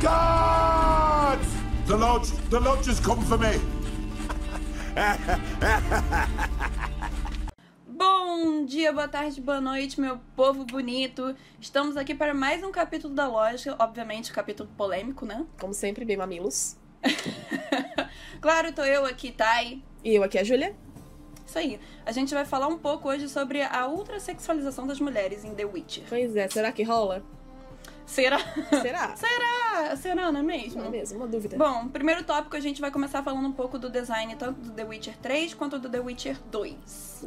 Guards! The lodge, the lodge has come for me. Bom dia, boa tarde, boa noite, meu povo bonito. Estamos aqui para mais um capítulo da loja, obviamente, capítulo polêmico, né? Como sempre, bem mamilos. claro, tô eu aqui, Thay. E eu aqui, a Júlia. Isso aí. A gente vai falar um pouco hoje sobre a ultrasexualização das mulheres em The Witcher. Pois é, será que rola? Será? Será? Será? Será, não é mesmo? Não é mesmo, uma dúvida. Bom, primeiro tópico a gente vai começar falando um pouco do design tanto do The Witcher 3 quanto do The Witcher 2.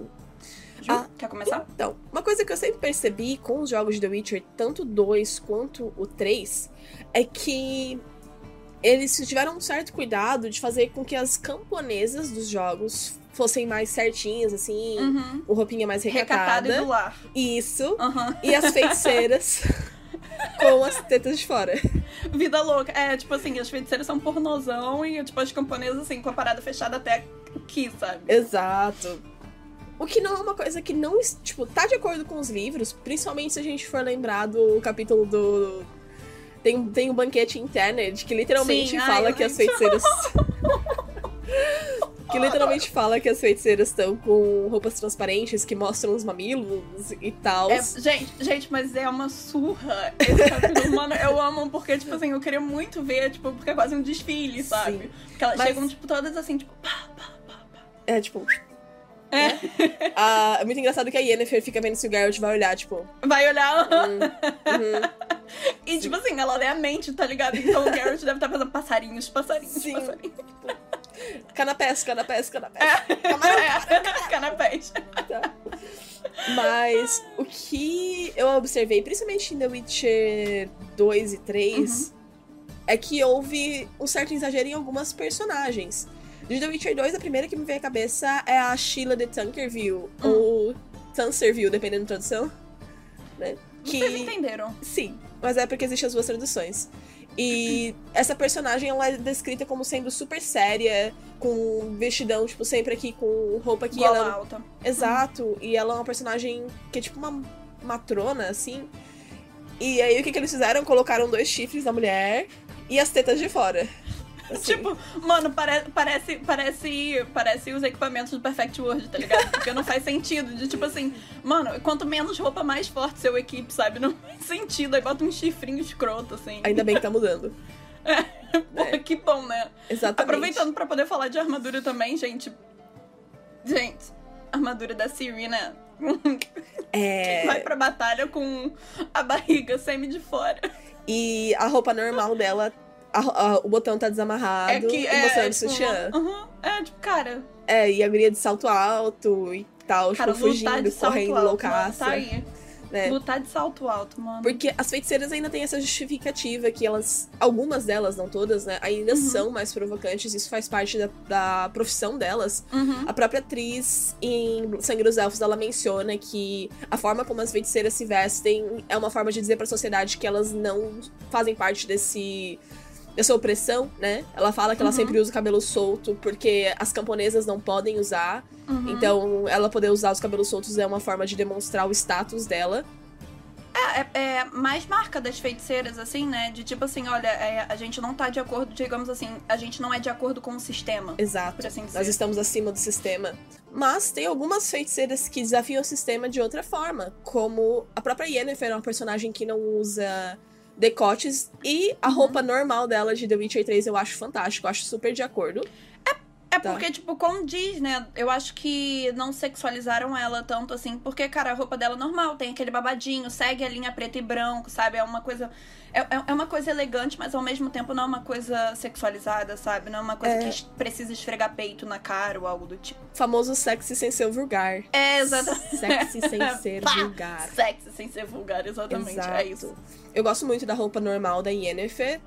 Ju, Ah, quer começar? Então, uma coisa que eu sempre percebi com os jogos de The Witcher, tanto o 2 quanto o 3, é que eles tiveram um certo cuidado de fazer com que as camponesas dos jogos fossem mais certinhas, assim, Uhum. com roupinha mais Recatado recatada. e do lar. Isso. Aham. E as feiticeiras com as tetas de fora. Vida louca. É, tipo assim, as feiticeiras são pornozão e, tipo, as camponesas, assim, com a parada fechada até aqui, sabe? Exato. O que não é uma coisa que não, tipo, tá de acordo com os livros, principalmente se a gente for lembrar do capítulo do. Tem, tem um banquete internet que literalmente Sim, ai, fala eu que as feiticeiras. que literalmente fala que as feiticeiras estão com roupas transparentes que mostram os mamilos e tal. É, gente, gente, mas é uma surra esse capítulo. Mano, eu amo porque, tipo assim, eu queria muito ver, tipo, porque é quase um desfile, sabe? Porque elas Mas- chegam, tipo, todas assim, tipo, pá, pá, pá, pá. É tipo. É. ah, é muito engraçado que a Yennefer fica vendo se o Geralt vai olhar, tipo. Vai olhar. hum, uhum. E, tipo assim, ela lê a mente, tá ligado? Então o Garrett deve estar fazendo passarinhos, passarinhos, Sim. passarinhos. Canapés, canapés, canapés. Camarão, É, canapés. Tá. Mas o que eu observei, principalmente em The Witcher 2 e 3, é que houve um certo exagero em algumas personagens. De The Witcher 2, a primeira que me veio à cabeça é a Sheila de Tankerville, ou Tanserville, dependendo da tradução. Né? Vocês entenderam? Sim, mas é porque existem as duas traduções. E essa personagem ela é descrita como sendo super séria, com vestidão, tipo, sempre aqui com roupa que Gola ela alta. Exato, e ela é uma personagem que é tipo uma matrona, assim. E aí o que, que eles fizeram? Colocaram dois chifres na mulher e as tetas de fora. Assim. Tipo, mano, pare parece, parece, parece os equipamentos do Perfect World, tá ligado? Porque não faz sentido. De tipo assim, mano, quanto menos roupa, mais forte seu equipe, sabe? Não faz sentido. Aí bota um chifrinho escroto, assim. Ainda bem que tá mudando. Porra, que bom, né? Exatamente. Aproveitando pra poder falar de armadura também, gente. Gente, armadura da Siri, né? É. Vai pra batalha com a barriga semi de fora. E a roupa normal dela, a- a- o botão tá desamarrado É que e é, mostrando tipo, sutiã. uhum. É, tipo, cara, É, e a guria de salto alto e tal, cara, tipo, fugindo, de salto correndo alto, loucaça. mano, né? Lutar de salto alto, mano. Porque as feiticeiras ainda têm essa justificativa que elas, algumas delas, não todas, né, ainda Uhum. são mais provocantes, isso faz parte da, da profissão delas. Uhum. A própria atriz em Sangue dos Elfos, ela menciona que a forma como as feiticeiras se vestem é uma forma de dizer pra sociedade que elas não fazem parte desse dessa opressão, né? Ela fala que ela Uhum. sempre usa o cabelo solto porque as camponesas não podem usar. Uhum. Então, ela poder usar os cabelos soltos é uma forma de demonstrar o status dela. É, é, é mais marca das feiticeiras, assim, né? De tipo assim, olha, é, a gente não tá de acordo, digamos assim, a gente não é de acordo com o sistema. Exato. Assim. Nós estamos acima do sistema. Mas tem algumas feiticeiras que desafiam o sistema de outra forma. Como a própria Yennefer é uma personagem que não usa decotes. E a Uhum. roupa normal dela de The Witcher 3 eu acho fantástico. Eu acho super de acordo. É Tá. porque, tipo, condiz, né? Eu acho que não sexualizaram ela tanto assim, porque, cara, a roupa dela é normal, tem aquele babadinho, segue a linha preto e branco, sabe? É uma coisa. É, é- é uma coisa elegante, mas ao mesmo tempo não é uma coisa sexualizada, sabe? Não é uma coisa É. que precisa esfregar peito na cara ou algo do tipo. Famoso sexy sem ser vulgar. É, exatamente. Sexy sem ser vulgar. Sexy sem ser vulgar, exatamente. Exato. É isso. Eu gosto muito da roupa normal da Yennefer.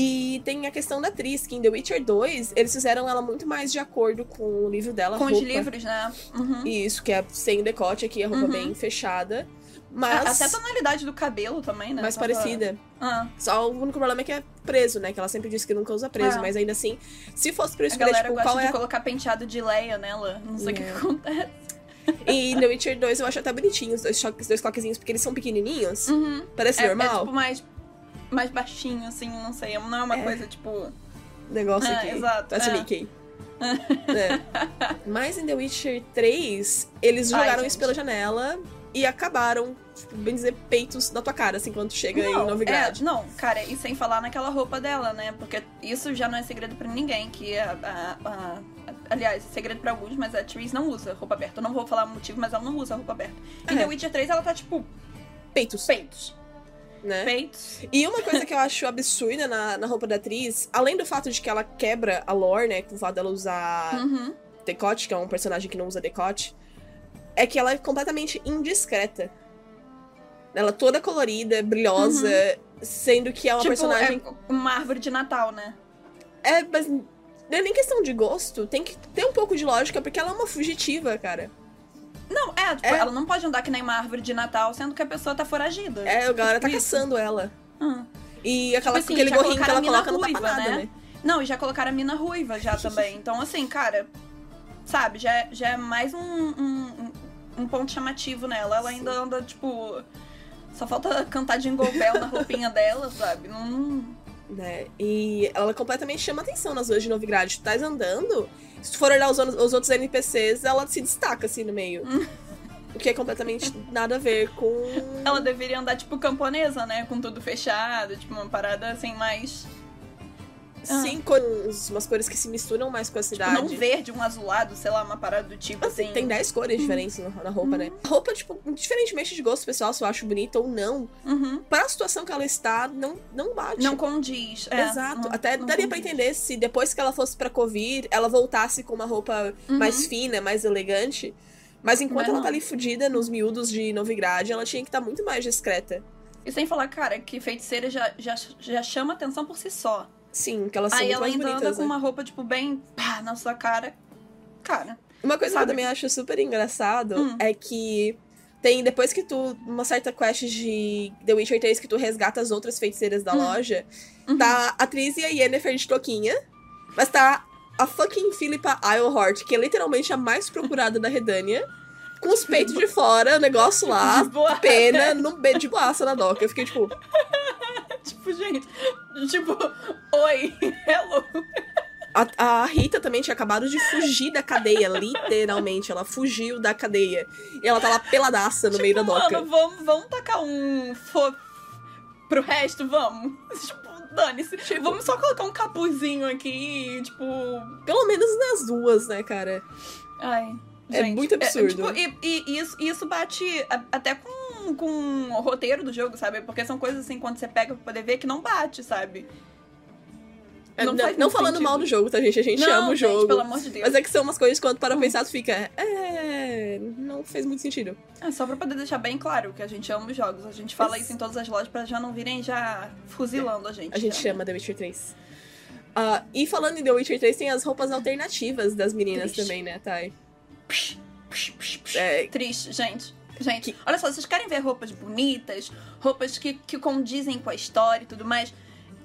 E tem a questão da atriz, que em The Witcher 2, eles fizeram ela muito mais de acordo com o livro dela. Com os roupa. livros, né? Uhum. Isso, que é sem decote aqui, a roupa Uhum. bem fechada. Mas Até a tonalidade do cabelo também, né? mais parecida. Ah, Só o único problema é que é preso, né? Que ela sempre disse que nunca usa preso. É. Mas ainda assim, se fosse pra eu a escolher, galera tipo, gosta qual de é. colocar penteado de Leia nela. Não sei o que É. acontece. E The Witcher 2 eu acho até bonitinho os dois, choques, os dois coquezinhos, porque eles são pequenininhos. Uhum. Parece É, é normal. tipo mais. Mais baixinho, assim, não sei. Não é uma É. coisa, tipo. Negócio É, aqui. exato, Parece é. Mickey. É. Mas em The Witcher 3, eles jogaram isso pela janela e acabaram, tipo, bem dizer, peitos na tua cara, assim, quando chega em Não, Novigrad. é, não, cara, e sem falar naquela roupa dela, né? Porque isso já não é segredo pra ninguém, que a, a- a- aliás, é segredo pra alguns, mas a Therese não usa roupa aberta. Eu não vou falar o motivo, mas ela não usa roupa aberta. Em É. The Witcher 3 ela tá tipo Peitos, peitos. Né? Peitos. E uma coisa que eu acho absurda na, na roupa da atriz, além do fato de que ela quebra a lore, né, com o fato dela usar Uhum. decote, que é um personagem que não usa decote, é que ela é completamente indiscreta. Ela é toda colorida, brilhosa, sendo que é uma tipo, personagem. é uma árvore de Natal, né? É, mas não é nem questão de gosto, tem que ter um pouco de lógica, porque ela é uma fugitiva, cara. Não, é, tipo, É. ela não pode andar que nem uma árvore de Natal, sendo que a pessoa tá foragida. É, a galera tá Tipo isso. caçando ela. Hum. E aquela, Tipo assim, aquele gorrinho que ela coloca não ruiva, tapa nada, né? né? Não, e já colocaram a mina ruiva já também. Então, assim, cara, sabe, já, é- já é mais um, um, um ponto chamativo nela. Ela ainda anda, tipo. Só falta cantar Jingle Bell na roupinha dela, sabe? Não. Né? E ela completamente chama atenção nas ruas de Novigrad. Tu estás andando, se tu for olhar os, os outros NPCs, ela se destaca assim no meio. O que é completamente nada a ver com. Ela deveria andar, tipo, camponesa, né? Com tudo fechado, tipo, uma parada assim, mais. Sim, com uns- umas cores que se misturam mais com a Tipo, cidade. não verde, um azulado, sei lá, uma parada do tipo Assim, assim. tem 10 cores diferentes na na roupa, né? A roupa, tipo, diferentemente de gosto pessoal, se eu acho bonita ou não, Uhum. pra situação que ela está, não, não bate. Não condiz. é, Exato. não- Até não daria pra condiz. entender se depois que ela fosse pra Covir, ela voltasse com uma roupa Uhum. mais fina, mais elegante. Mas enquanto Mas ela não. tá ali fudida nos miúdos de Novigrad, ela tinha que estar muito mais discreta. E sem falar, cara, que feiticeira já, já, já chama atenção por si só. Sim, que elas são Aí muito ela ainda bonitas, anda com né? uma roupa, tipo, bem pá, na sua cara. Cara. Uma coisa que sabe? eu também acho super engraçado Hum. é que tem, depois que tu, uma certa quest de The Witcher 3, que tu resgata as outras feiticeiras da Hum. loja, Uhum. tá a Tris e a Yennefer de toquinha, mas tá a fucking Philippa Eilhart, que é literalmente a mais procurada da Redânia, com os peitos de fora, o negócio lá, pena, no be- de boaça na doca. Eu fiquei tipo, tipo, gente. Tipo, oi, hello. A, a Rita também tinha acabado de fugir da cadeia, literalmente. Ela fugiu da cadeia. E ela tá lá peladaça no meio da doca. Tipo, Mano, vamos, vamos tacar um fo... pro resto, vamos. Tipo, dane-se. Vamos só colocar um capuzinho aqui, tipo. Pelo menos nas duas, né, cara? Ai. É gente, muito absurdo. tipo, e, e isso, isso bate a- até com, com o roteiro do jogo, sabe? Porque são coisas assim, quando você pega pra poder ver, que não bate, sabe? É, Não, Não não falando sentido. mal do jogo, tá, gente? A gente não, ama o gente, jogo. pelo amor de Deus. Mas é que são umas coisas que quando para pensar, tu fica. É. Não fez muito sentido. É só pra poder deixar bem claro que a gente ama os jogos. A gente fala Isso. isso em todas as lojas pra já não virem já fuzilando a gente. A gente né? chama The Witcher 3. Ah, e falando em The Witcher 3, tem as roupas alternativas das meninas Triste. também, né, Thay? Psh, psh, psh. É, Triste, gente. Gente, Que- olha só, vocês querem ver roupas bonitas, roupas que, que condizem com a história e tudo mais?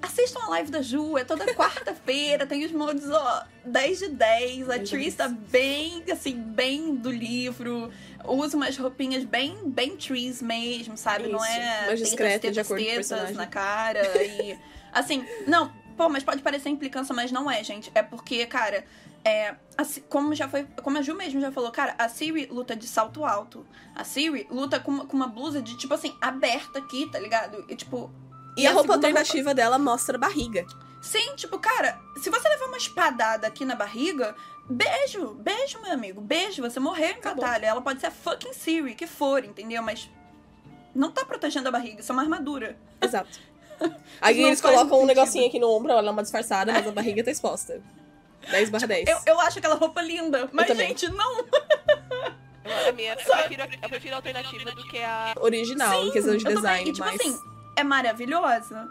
Assistam a live da Ju, é toda quarta-feira, tem os modos, ó, 10 de 10. A 10 de Tris 10. tá bem, assim, bem do livro. Usa umas roupinhas bem, bem Tris mesmo, sabe? Não Isso, é mais discreta, de tetas, acordo com o personagem. na cara e... Assim, não, pô, mas pode parecer implicância, mas não é, gente. É porque, cara, é, assim, como já foi, como a Ju mesmo já falou, cara, a Siri luta de salto alto. A Siri luta com uma, com uma blusa de, tipo assim, aberta aqui, tá ligado? E, tipo... e a roupa segunda alternativa dela mostra a barriga. Sim, tipo, cara, se você levar uma espadada aqui na barriga, beijo, beijo, meu amigo, beijo, você morreu em Acabou. batalha. Ela pode ser a fucking Siri, que for, entendeu? Mas não tá protegendo a barriga, isso é uma armadura. Exato. Aí Não eles colocam um negocinho aqui no ombro, ela dá uma disfarçada, mas a barriga tá exposta. 10 barra 10. Eu, eu acho aquela roupa linda, mas, gente, não. A minha, eu, prefiro, eu prefiro a alternativa do que a. Original, em questão de eu design, também. E, tipo mas... assim, é maravilhosa.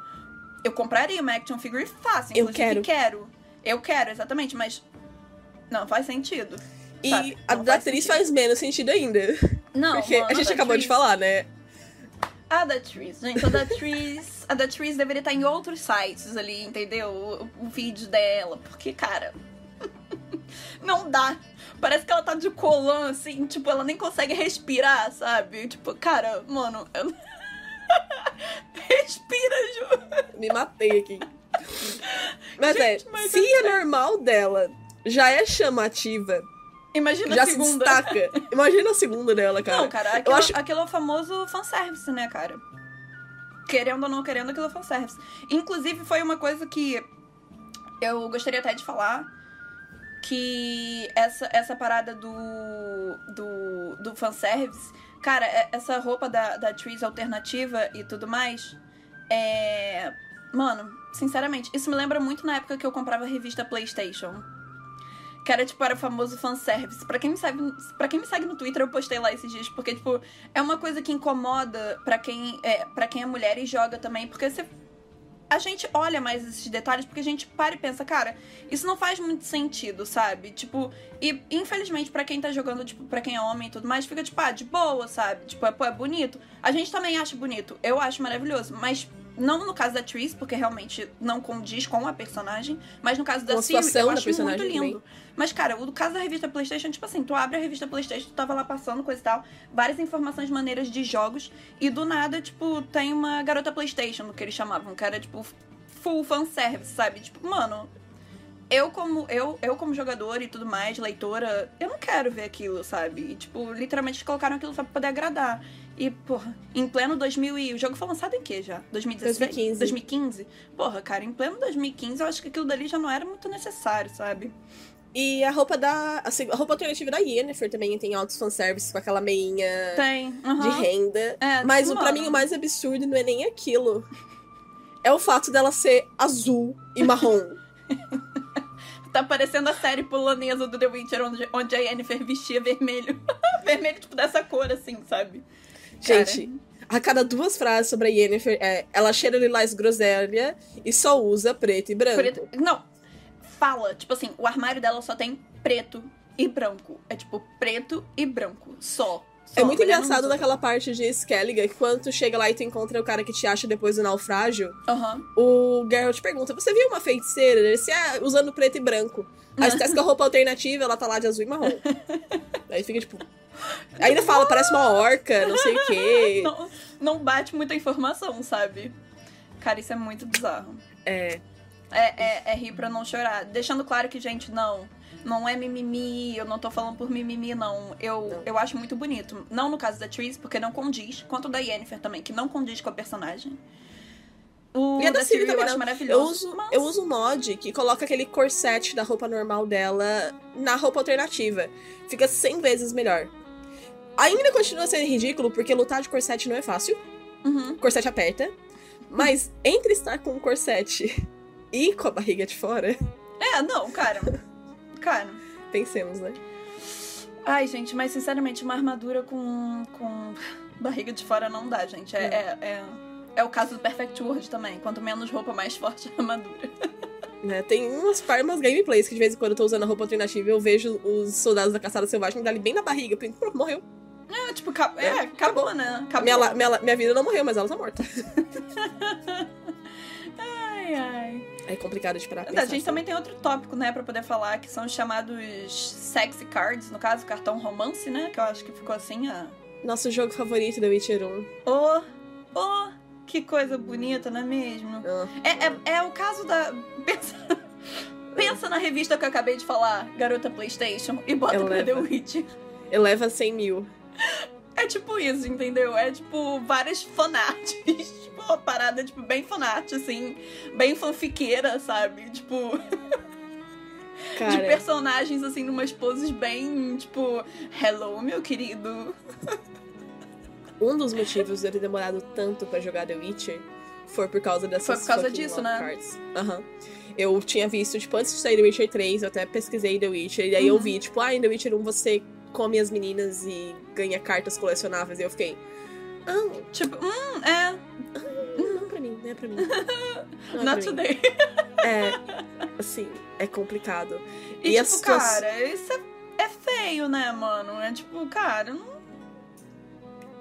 Eu compraria uma action figure fácil, Eu inclusive quero. quero. Eu quero, exatamente, mas não faz sentido. E sabe? a Não da faz atriz faz menos sentido ainda. Não, porque mano, a gente acabou de falar, né? A da Tris, gente, a da Tris, a da Tris deveria estar em outros sites ali, entendeu? O, o vídeo dela, porque, cara, não dá. Parece que ela tá de colã, assim, tipo, ela nem consegue respirar, sabe? Tipo, cara, mano, eu... Respira, Ju. Me matei aqui. Mas é, mas se a normal dela já é chamativa, Imagina já a se segunda. destaca. Imagina a segunda dela, cara. Não, cara, aquilo, acho- aquilo é o famoso fanservice, né, cara? Querendo ou não querendo, aquilo é fanservice. Inclusive, foi uma coisa que eu gostaria até de falar. Que essa, essa parada do, do, do fanservice. Cara, é- essa roupa da, da Trees alternativa e tudo mais. É. Mano, sinceramente, isso me lembra muito na época que eu comprava a revista PlayStation. Que era, tipo, era o famoso fanservice. Pra quem, me segue, pra quem me segue no Twitter, eu postei lá esses dias. Porque, tipo, é uma coisa que incomoda pra quem é, pra quem é mulher e joga também. Porque você... A gente olha mais esses detalhes porque a gente para e pensa, cara, isso não faz muito sentido, sabe? Tipo, e infelizmente pra quem tá jogando, tipo, pra quem é homem e tudo mais, fica tipo, ah, de boa, sabe? Tipo, é, pô, é bonito. A gente também acha bonito. Eu acho maravilhoso. Mas não no caso da Tris, porque realmente não condiz com a personagem. Mas no caso da Siri, eu acho muito lindo. Mas, cara, o caso da revista PlayStation, tipo assim, tu abre a revista PlayStation, tu tava lá passando, coisa e tal, várias informações maneiras de jogos, e do nada, tipo, tem uma garota PlayStation, que eles chamavam, que era, tipo, full fanservice, sabe? Tipo, mano, eu como, eu, eu como jogador e tudo mais, leitora, eu não quero ver aquilo, sabe? E, tipo, literalmente colocaram aquilo só pra poder agradar. E, porra, em pleno 2000 e... O jogo foi lançado em que já? 2016? 2015. 2015? Porra, cara, em pleno 2015 eu acho que aquilo dali já não era muito necessário, sabe? E a roupa da. A, seg- a roupa alternativa da Yennefer também tem altos fanservice com aquela meinha Tem. de aham. renda. É, Mas o, pra mim o mais absurdo não é nem aquilo. É o fato dela ser azul e marrom. Tá parecendo a série polonesa do The Witcher, onde, onde a Yennefer vestia vermelho. vermelho, tipo, dessa cor, assim, sabe? Cara, Gente, a cada duas frases sobre a Yennefer é ela cheira lilás groselha e só usa preto e branco. preto- Não, fala, tipo assim, o armário dela só tem preto e branco. É tipo, preto e branco, só. Só, É muito engraçado naquela parte de Skellige, que quando tu chega lá e tu encontra o cara que te acha depois do naufrágio, Aham. o Geralt pergunta: Você viu uma feiticeira? Ele disse, ah, usando preto e branco. Aí você com a roupa alternativa, ela tá lá de azul e marrom. Aí fica tipo. Ainda fala, parece uma orca, não sei o quê. Não, não bate muita informação, sabe? Cara, isso é muito bizarro. É. É, é, é rir pra não chorar. Deixando claro que, gente, não. Não é mimimi, eu não tô falando por mimimi, não. Eu, Não. eu acho muito bonito. Não no caso da Tris, porque não condiz. Quanto da Yennefer também, que não condiz com a personagem. O E a da da Ciri Ciri eu também acho maravilhoso. Eu uso, mas- eu uso um mod que coloca aquele corset da roupa normal dela na roupa alternativa. Fica 100 vezes melhor. Ainda continua sendo ridículo, porque lutar de corset não é fácil. Uhum. Corset aperta. Mas entre estar com o corset e com a barriga de fora, É, não, cara. Cara. pensemos, né? Ai, gente, mas sinceramente, uma armadura com, com barriga de fora não dá, gente. É, é, é, é o caso do Perfect World também. Quanto menos roupa, mais forte a armadura. Né, Tem umas, umas gameplays que de vez em quando eu tô usando a roupa alternativa eu vejo os soldados da caçada selvagem me dali bem na barriga. "Pô, morreu. É, tipo, é, É, acabou, né? Acabou. Minha, minha, minha vida não morreu, mas ela tá morta. Ai, ai. É complicado pra A pensar. gente assim. também tem outro tópico, né, pra poder falar, que são os chamados sexy cards, no caso, cartão romance, né? Que eu acho que ficou assim, a. Nosso jogo favorito The Witcher 1. Oh, oh, que coisa bonita, não é mesmo? É, é, é o caso da. Pensa, pensa na revista que eu acabei de falar, Garota PlayStation, e bota Eu pra The. Witch. Eleva 100 mil. É tipo isso, entendeu? É tipo várias fanarts. tipo, uma parada, tipo, bem fanart, assim, bem fanfiqueira, sabe? Tipo, de Cara, personagens, assim, numas poses bem, tipo, hello, meu querido. um dos motivos de eu ter demorado tanto pra jogar The Witcher foi por causa dessas Foi por causa disso, né? cards. Aham. Eu tinha visto, tipo, antes de sair The Witcher 3, eu até pesquisei The Witcher, e aí eu Uhum. vi, tipo, ah, em The Witcher 1 você come as meninas e ganha cartas colecionáveis, e eu fiquei, ah, Tipo, hum, é, não pra mim, não é pra mim. Não é not pra mim. today. É, assim, é complicado. E, E tipo, cara, isso é, é feio, né, mano? É tipo, cara, não.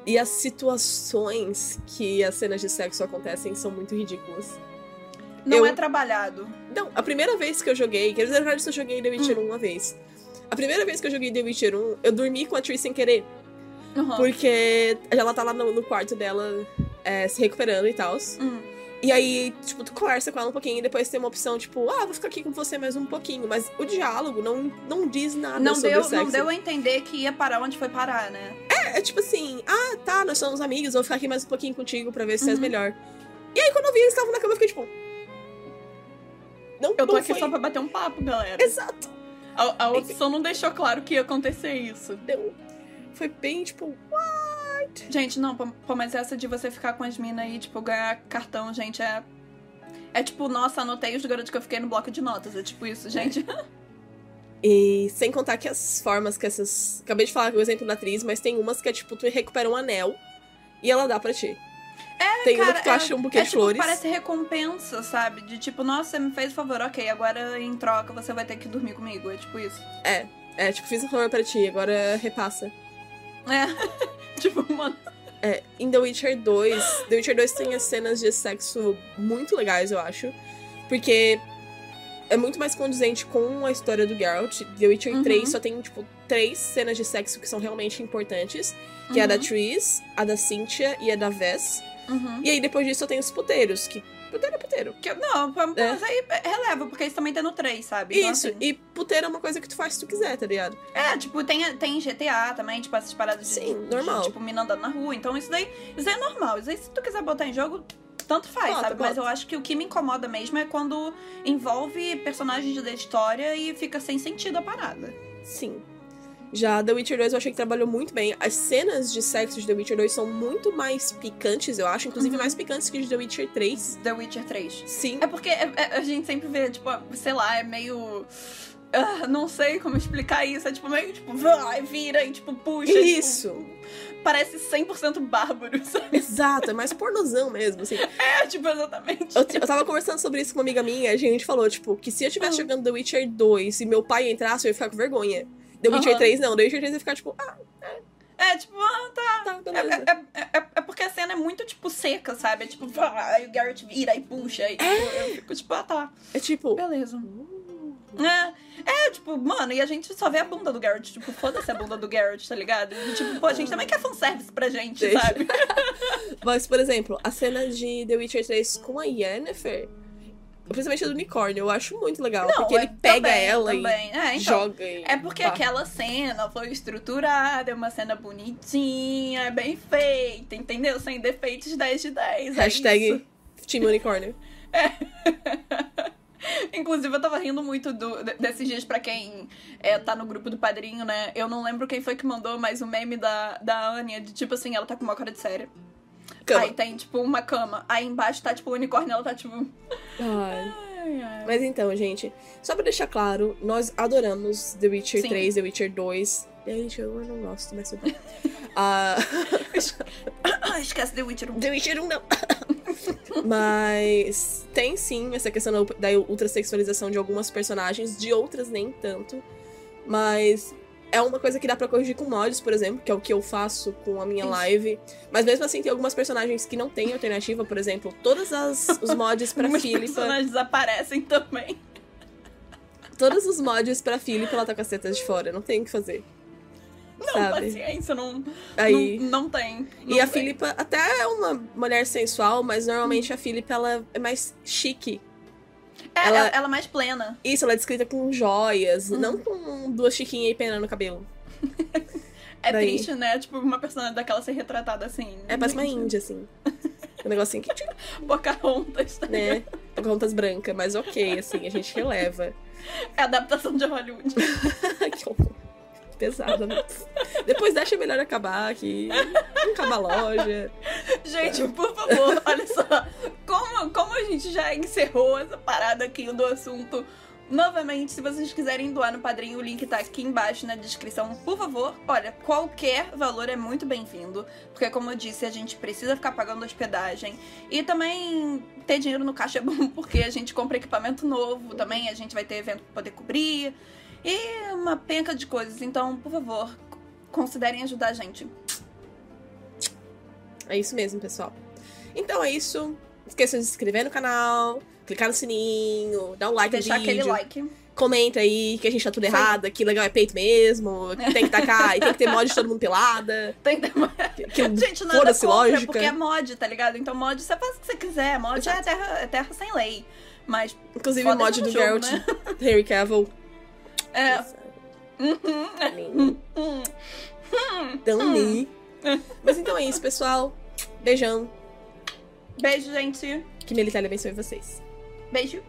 E as situações que as cenas de sexo acontecem são muito ridículas. Não Eu- é trabalhado. Não, a primeira vez que eu joguei, quer dizer, na verdade, eu joguei The Witcher 1 uma vez. A primeira vez que eu joguei The Witcher 1, eu dormi com a Triss sem querer. Uhum. Porque ela tá lá no, no quarto dela é, se recuperando e tal. Hum. E aí, tipo, tu conversa com ela um pouquinho e depois tem uma opção, tipo, ah, vou ficar aqui com você mais um pouquinho. Mas o diálogo não, não diz nada Não sobre deu, sexo. não deu a entender que ia parar onde foi parar, né? É, é tipo assim, ah, tá, nós somos amigos, vou ficar aqui mais um pouquinho contigo pra ver se és Uhum. melhor. E aí, quando eu vi eles estavam na cama, eu fiquei tipo. Não, Eu tô aqui foi... só pra bater um papo, galera. Exato. A, a opção não deixou claro que ia acontecer isso. Deu. Foi bem, tipo, Gente, não, pô, mas essa de você ficar com as minas aí, tipo, ganhar cartão, gente, é. É tipo, nossa, anotei os garotos que eu fiquei no bloco de notas. É tipo isso, gente. E sem contar que as formas que essas. Acabei de falar o exemplo da atriz, mas tem umas que é tipo, tu recupera um anel e ela dá pra ti. É, tem uma Cara, que tu é- acha um buquê é de tipo, flores. parece recompensa, sabe? De tipo, nossa, você me fez o favor, ok, agora em troca você vai ter que dormir comigo. É tipo isso. É, tipo, fiz um favor pra ti, agora repassa. É. tipo, mano. É, em The Witcher 2, The Witcher 2 tem as cenas de sexo muito legais, eu acho. Porque é muito mais condizente com a história do Geralt. The Witcher Uhum. 3 só tem, tipo, três cenas de sexo que são realmente importantes. Que é a da Uhum. Triss, a da Cynthia e a da Vess. Uhum. E aí depois disso só tem os puteiros, que puteiro é puteiro. Que- não, pô, É. mas aí releva, porque isso também tem no 3, sabe? Então, Isso, assim, e puteiro é uma coisa que tu faz se tu quiser, tá ligado? É, tipo, tem, tem GTA também, tipo, essas paradas de, Sim, de- normal. tipo, mina andando na rua. Então isso daí, isso daí é normal. Isso aí, se tu quiser botar em jogo, tanto faz, Bota, sabe? Mas bota. eu acho que o que me incomoda mesmo é quando envolve personagens da história e fica sem sentido a parada. Sim. Já The Witcher 2 eu achei que trabalhou muito bem. As cenas de sexo de The Witcher 2 são muito mais picantes, eu acho. Inclusive Uhum. mais picantes que de The Witcher 3. The Witcher 3. Sim. É porque é- é- a gente sempre vê, tipo, sei lá, é meio. ah, não sei como explicar isso. É tipo meio, tipo, vai, vira e, tipo, puxa. tipo, Isso. parece 100% bárbaro, sabe? Exato, é mais pornozão mesmo, assim. É, tipo, exatamente. Eu, eu tava conversando sobre isso com uma amiga minha, a gente falou, tipo, que se eu estivesse Uhum. jogando The Witcher 2 e meu pai entrasse, eu ia ficar com vergonha. The Witcher Aham. 3, não. The Witcher 3 ia ficar, tipo, ah, É, tipo, ah, tá. tá, É, é- é- é- é porque a cena é muito, tipo, seca, sabe? É tipo, vai, o Garrett vira e puxa. E, tipo, eu fico, tipo, ah, tá. É tipo, Beleza. É, é, tipo, mano, e a gente só vê a bunda do Garrett. Tipo, foda-se a bunda do Garrett, tá ligado? E, tipo, pô, a gente também quer fanservice pra gente, Deixa. sabe? Mas, por exemplo, a cena de The Witcher 3 com a Yennefer, principalmente a do unicórnio, eu acho muito legal. porque é, ele pega também, ela também. É, e então, joga. E... É porque pá. aquela cena foi estruturada, é uma cena bonitinha, é bem feita, entendeu? Sem defeitos 10 de 10. é isso. Hashtag Time Unicórnio. Inclusive, eu tava rindo muito do- de- desses dias pra quem é, tá no grupo do padrinho, né? Eu não lembro quem foi que mandou, mas o meme da, da Anya, de tipo assim, ela tá com uma cara de séria. Cama. Aí tem, tipo, uma cama. Aí embaixo tá, tipo, o unicórnio, ela tá, tipo. Ai. Ai, ai. Mas então, gente, só pra deixar claro, nós adoramos The Witcher Sim. 3, The Witcher 2. The Witcher 1 eu não gosto, mas tudo bem. Ah, Esquece The Witcher 1. The Witcher 1 não. Mas tem sim essa questão da- da ultrasexualização de algumas personagens, de outras nem tanto. Mas é uma coisa que dá pra corrigir com mods, por exemplo, que é o que eu faço com a minha live. Mas mesmo assim tem algumas personagens que não têm alternativa, por exemplo, todas as os mods pra Algumas Philippa, personagens aparecem também. todos os mods pra Philippa, ela tá com as tetas de fora, não tem o que fazer. Não, sabe? paciência, não, Aí não, não tem. E não a tem. Philippa até é uma mulher sensual, mas normalmente a Philippa ela é mais chique. É, ela- ela... ela é mais plena. Isso, ela é descrita com joias, Uhum. não com duas chiquinhas e pena no cabelo. É Daí. triste, né? Tipo, uma personagem daquela ser retratada assim. É, parece uma índia, assim. Um negocinho que, tipo, Pocahontas, tá né? Pocahontas branca, mas ok, assim, a gente releva. É adaptação de Hollywood. que horror. Pesado, né? Depois deixa melhor acabar aqui. Acaba a loja. Gente, por favor, olha só. Como, como a gente já encerrou essa parada aqui do assunto. Novamente, se vocês quiserem doar no padrinho, o link tá aqui embaixo na descrição. Por favor, olha, qualquer valor é muito bem-vindo. Porque, como eu disse, a gente precisa ficar pagando hospedagem. E também ter dinheiro no caixa é bom, porque a gente compra equipamento novo também. A gente vai ter evento pra poder cobrir. E uma penca de coisas. Então, por favor, considerem ajudar a gente. É isso mesmo, pessoal. Então é isso. Não esqueçam de se inscrever no canal, clicar no sininho, dar um like Deixar no vídeo. aquele like. Comenta aí que a gente tá tudo errado, que legal é peito mesmo, que tem que tacar, e tem que ter mod de todo mundo pelada. Tem que Que, que Gente, nada contra, lógica. porque é mod, tá ligado? Então mod você faz o que você quiser. Mod é terra, é terra sem lei. Mas, Inclusive o mod do jogo, Geralt, né? Harry Cavill. é... Dani. Mas então é isso, pessoal. Beijão. Beijo, gente. Que Melita abençoe vocês. Beijo.